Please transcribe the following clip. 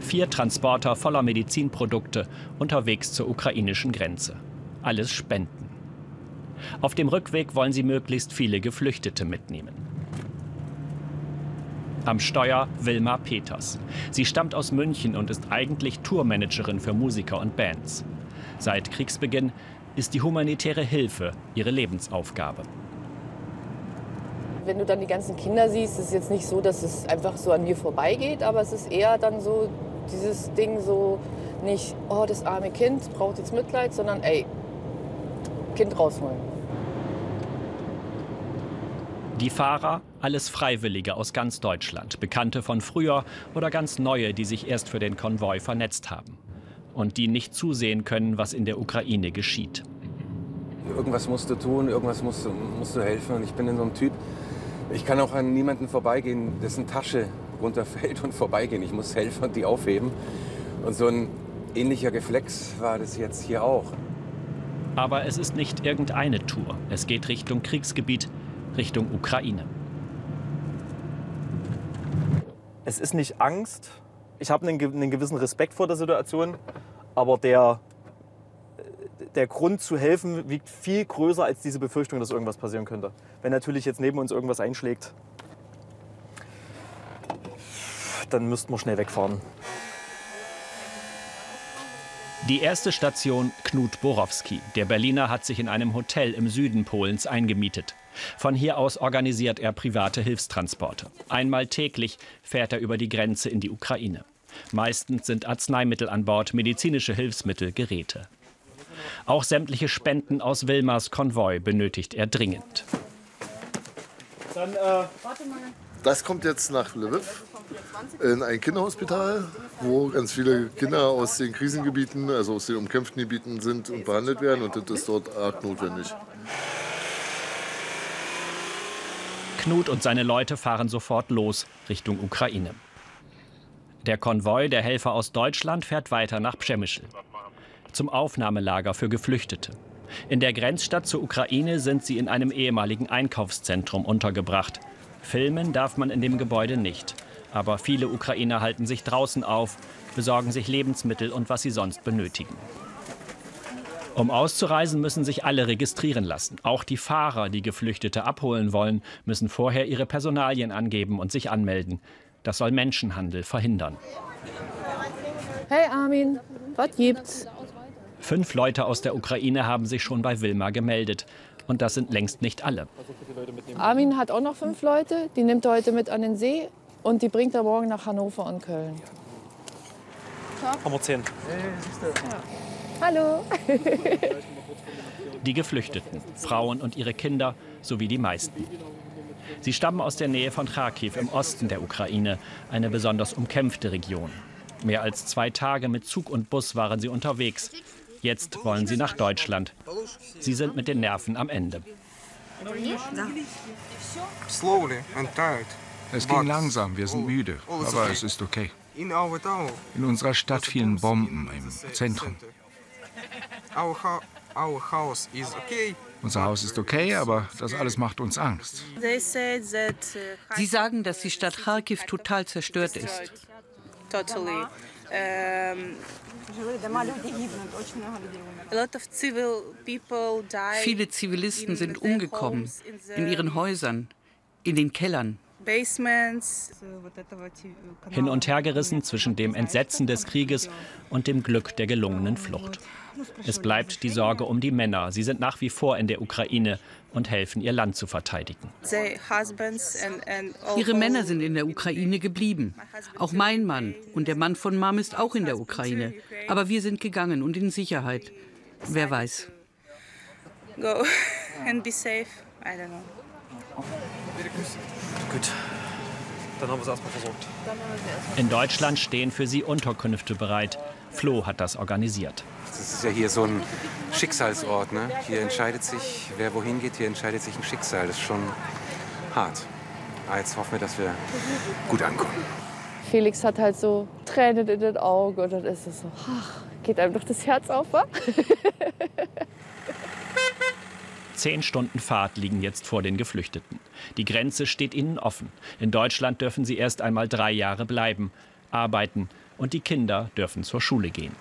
Vier Transporter voller Medizinprodukte unterwegs zur ukrainischen Grenze. Alles Spenden. Auf dem Rückweg wollen sie möglichst viele Geflüchtete mitnehmen. Am Steuer Wilma Peters. Sie stammt aus München und ist eigentlich Tourmanagerin für Musiker und Bands. Seit Kriegsbeginn ist die humanitäre Hilfe ihre Lebensaufgabe. Wenn du dann die ganzen Kinder siehst, ist es jetzt nicht so, dass es einfach so an mir vorbeigeht, aber es ist eher dann so dieses Ding so nicht, oh, das arme Kind braucht jetzt Mitleid, sondern ey, Kind rausholen. Die Fahrer, alles Freiwillige aus ganz Deutschland, Bekannte von früher oder ganz neue, die sich erst für den Konvoi vernetzt haben und die nicht zusehen können, was in der Ukraine geschieht. Irgendwas musst du tun, irgendwas musst du, musst du helfen. Und ich bin in so einem Typ, ich kann auch an niemanden vorbeigehen, dessen Tasche runterfällt und vorbeigehen. Ich muss helfen und die aufheben. Und so ein ähnlicher Reflex war das jetzt hier auch. Aber es ist nicht irgendeine Tour. Es geht Richtung Kriegsgebiet, Richtung Ukraine. Es ist nicht Angst. Ich habe einen, einen gewissen Respekt vor der Situation, aber der, der Grund zu helfen wiegt viel größer als diese Befürchtung, dass irgendwas passieren könnte. Wenn natürlich jetzt neben uns irgendwas einschlägt, dann müssten wir schnell wegfahren. Die erste Station Knut Borowski. Der Berliner hat sich in einem Hotel im Süden Polens eingemietet. Von hier aus organisiert er private Hilfstransporte. Einmal täglich fährt er über die Grenze in die Ukraine. Meistens sind Arzneimittel an Bord, medizinische Hilfsmittel, Geräte. Auch sämtliche Spenden aus Wilmers Konvoi benötigt er dringend. Dann, äh, das kommt jetzt nach Lviv in ein Kinderhospital, wo ganz viele Kinder aus den Krisengebieten, also aus den umkämpften Gebieten sind und behandelt werden. Und das ist dort arg notwendig. Knut und seine Leute fahren sofort los Richtung Ukraine. Der Konvoi der Helfer aus Deutschland fährt weiter nach Przemyschl, zum Aufnahmelager für Geflüchtete. In der Grenzstadt zur Ukraine sind sie in einem ehemaligen Einkaufszentrum untergebracht. Filmen darf man in dem Gebäude nicht. Aber viele Ukrainer halten sich draußen auf, besorgen sich Lebensmittel und was sie sonst benötigen. Um auszureisen, müssen sich alle registrieren lassen. Auch die Fahrer, die Geflüchtete abholen wollen, müssen vorher ihre Personalien angeben und sich anmelden. Das soll Menschenhandel verhindern. Hey Armin, was gibt's? Fünf Leute aus der Ukraine haben sich schon bei Wilma gemeldet. Und das sind längst nicht alle. Armin hat auch noch fünf Leute, die nimmt er heute mit an den See und die bringt er morgen nach Hannover und Köln. Haben wir zehn. Hallo. Die Geflüchteten, Frauen und ihre Kinder sowie die meisten. Sie stammen aus der Nähe von Kharkiv im Osten der Ukraine, eine besonders umkämpfte Region. Mehr als zwei Tage mit Zug und Bus waren sie unterwegs. Jetzt wollen sie nach Deutschland. Sie sind mit den Nerven am Ende. Es ging langsam, wir sind müde, aber es ist okay. In unserer Stadt fielen Bomben im Zentrum. Unser Haus ist okay, aber das alles macht uns Angst. Sie sagen, dass die Stadt Kharkiv total zerstört ist. Viele Zivilisten sind umgekommen in ihren Häusern, in den Kellern. Hin und her gerissen zwischen dem Entsetzen des Krieges und dem Glück der gelungenen Flucht. Es bleibt die Sorge um die Männer. Sie sind nach wie vor in der Ukraine und helfen, ihr Land zu verteidigen. Ihre Männer sind in der Ukraine geblieben. Auch mein Mann und der Mann von Mom ist auch in der Ukraine. Aber wir sind gegangen und in Sicherheit. Wer weiß. Go and be safe. I don't know. Gut, dann haben wir es erstmal versorgt. In Deutschland stehen für sie Unterkünfte bereit. Flo hat das organisiert. Das ist ja hier so ein Schicksalsort. Ne? Hier entscheidet sich, wer wohin geht, hier entscheidet sich ein Schicksal. Das ist schon hart. Aber jetzt hoffen wir, dass wir gut ankommen. Felix hat halt so Tränen in den Augen und dann ist es so, ach, geht einem doch das Herz auf, wa? Zehn Stunden Fahrt liegen jetzt vor den Geflüchteten. Die Grenze steht ihnen offen. In Deutschland dürfen sie erst einmal drei Jahre bleiben, arbeiten und die Kinder dürfen zur Schule gehen.